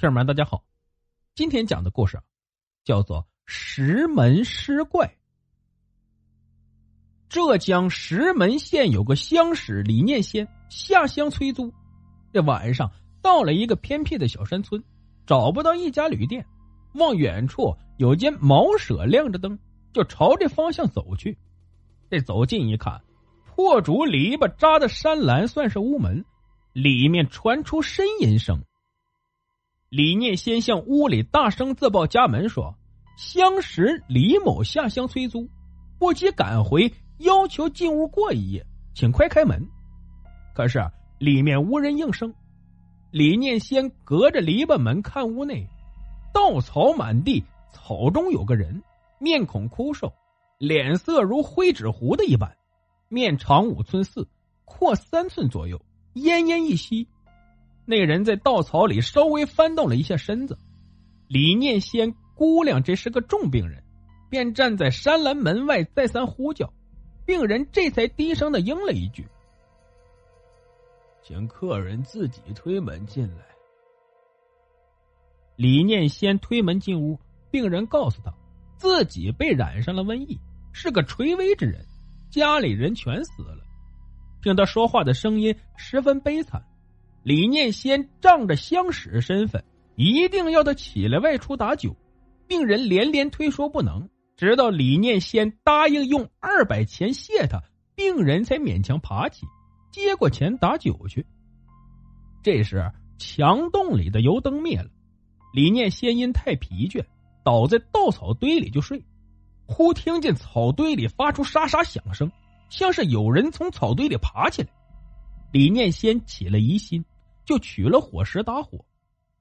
听友们，大家好，今天讲的故事叫做《石门尸怪》。浙江石门县有个乡史李念先下乡催租，这晚上到了一个偏僻的小山村，找不到一家旅店，望远处有间茅舍亮着灯，就朝这方向走去。这走近一看，破竹篱笆扎的山栏算是屋门，里面传出呻吟声。李念先向屋里大声自报家门，说：“相识李某下乡催租，不及赶回，要求进屋过一夜，请快开门。”可是里面无人应声。李念先隔着篱笆门看屋内，稻草满地，草中有个人，面孔枯瘦，脸色如灰纸糊的一般，面长五寸四，阔三寸左右，奄奄一息。那人在稻草里稍微翻动了一下身子，李念先估量这是个重病人，便站在山栏门外再三呼叫，病人这才低声的应了一句：“请客人自己推门进来。”李念先推门进屋，病人告诉他，自己被染上了瘟疫，是个垂危之人，家里人全死了。听他说话的声音十分悲惨。李念先仗着乡史身份，一定要他起来外出打酒。病人连连推说不能，直到李念先答应用二百钱谢他，病人才勉强爬起，接过钱打酒去。这时墙洞里的油灯灭了，李念先因太疲倦，倒在稻草堆里就睡。忽听见草堆里发出沙沙响声，像是有人从草堆里爬起来。李念先起了疑心。就取了火石打火，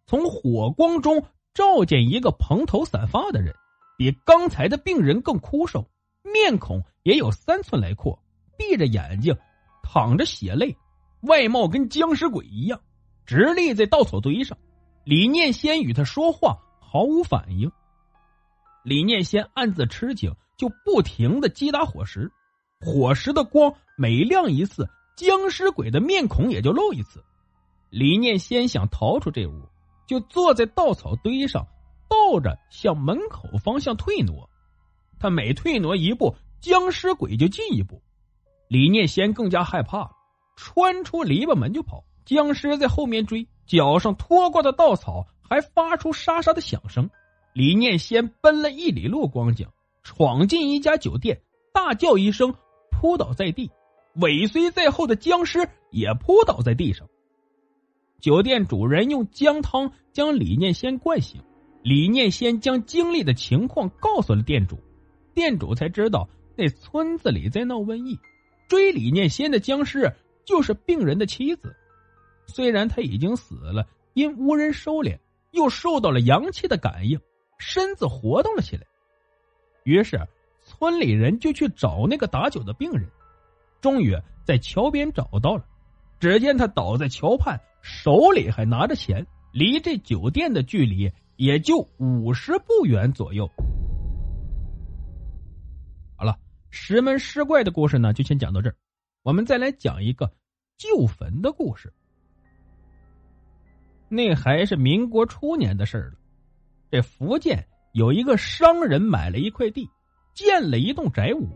从火光中照见一个蓬头散发的人，比刚才的病人更枯瘦，面孔也有三寸来阔，闭着眼睛，淌着血泪，外貌跟僵尸鬼一样，直立在稻草堆上。李念先与他说话，毫无反应。李念先暗自吃惊，就不停的击打火石，火石的光每亮一次，僵尸鬼的面孔也就露一次。李念先想逃出这屋，就坐在稻草堆上，倒着向门口方向退挪。他每退挪一步，僵尸鬼就进一步。李念先更加害怕了，穿出篱笆门就跑。僵尸在后面追，脚上拖过的稻草还发出沙沙的响声。李念先奔了一里路光景，闯进一家酒店，大叫一声，扑倒在地。尾随在后的僵尸也扑倒在地上。酒店主人用姜汤将李念先灌醒，李念先将经历的情况告诉了店主，店主才知道那村子里在闹瘟疫，追李念先的僵尸就是病人的妻子。虽然他已经死了，因无人收敛，又受到了阳气的感应，身子活动了起来。于是村里人就去找那个打酒的病人，终于在桥边找到了。只见他倒在桥畔。手里还拿着钱，离这酒店的距离也就五十步远左右。好了，石门尸怪的故事呢，就先讲到这儿。我们再来讲一个旧坟的故事。那还是民国初年的事儿了。这福建有一个商人买了一块地，建了一栋宅屋，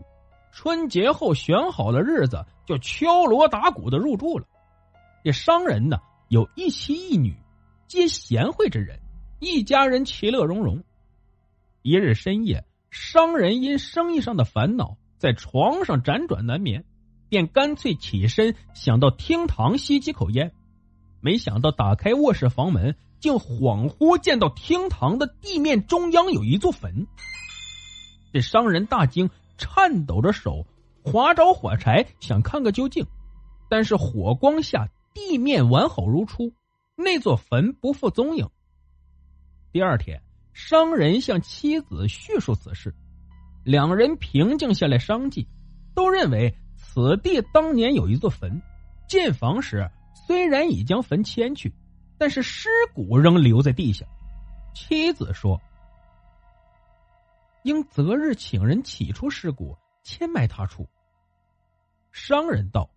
春节后选好了日子，就敲锣打鼓的入住了。这商人呢？有一妻一女，皆贤惠之人，一家人其乐融融。一日深夜，商人因生意上的烦恼，在床上辗转难眠，便干脆起身想到厅堂吸几口烟。没想到打开卧室房门，竟恍惚见到厅堂的地面中央有一座坟。这商人大惊，颤抖着手划着火柴想看个究竟，但是火光下。地面完好如初，那座坟不复踪影。第二天，商人向妻子叙述此事，两人平静下来商计，都认为此地当年有一座坟，建房时虽然已将坟迁去，但是尸骨仍留在地下。妻子说：“应择日请人起出尸骨，迁埋他处。”商人道：“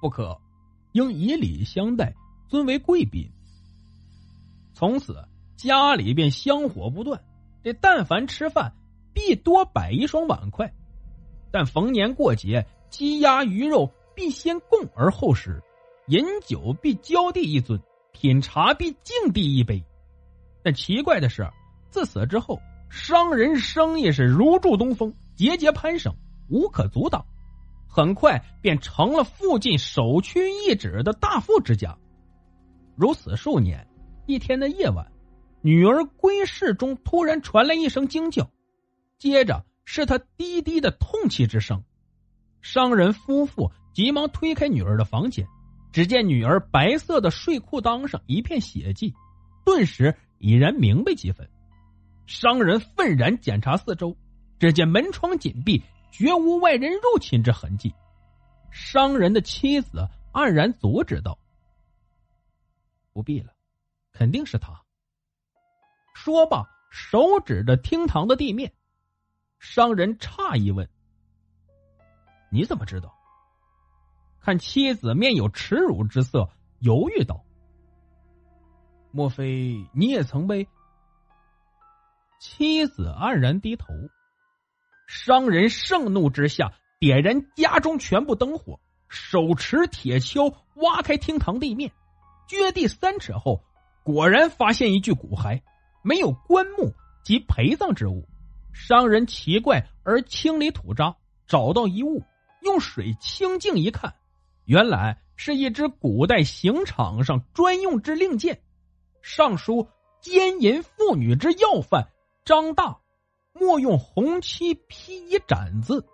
不可，应以礼相待，尊为贵宾。”从此家里便香火不断，这但凡吃饭，必多摆一双碗筷；但逢年过节，鸡鸭鱼肉必先供而后食；饮酒必浇地一尊，品茶必敬地一杯。但奇怪的是，自此之后，商人生意是如祝东风，节节攀升，无可阻挡，很快便成了附近首屈一指的大富之家。如此数年。一天的夜晚，女儿归室中突然传来一声惊叫，接着是她低低的痛泣之声。商人夫妇急忙推开女儿的房间，只见女儿白色的睡裤裆上一片血迹，顿时已然明白几分。商人愤然检查四周，只见门窗紧闭，绝无外人入侵之痕迹。商人的妻子黯然阻止道：“不必了。”肯定是他。说罢，手指着厅堂的地面。商人诧异问：“你怎么知道？”看妻子面有耻辱之色，犹豫道：“莫非你也曾被？”妻子黯然低头。商人盛怒之下，点燃家中全部灯火，手持铁锹挖开厅堂地面，掘地三尺后。果然发现一具骨骸，没有棺木及陪葬之物。商人奇怪而清理土渣，找到一物，用水清净一看，原来是一只古代刑场上专用之令箭，上书“奸淫妇女之要犯张大，莫用红漆披衣斩”字。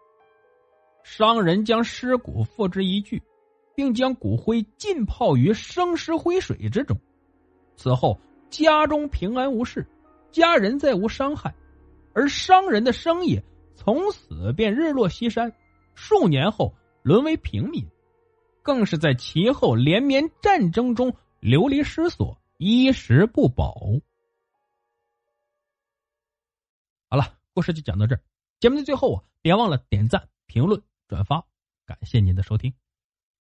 商人将尸骨付之一炬，并将骨灰浸泡于生石灰水之中。此后，家中平安无事，家人再无伤害，而商人的生意从此便日落西山。数年后，沦为平民，更是在其后连绵战争中流离失所，衣食不保。故事就讲到这儿。节目的最后啊，别忘了点赞、评论、转发，感谢您的收听。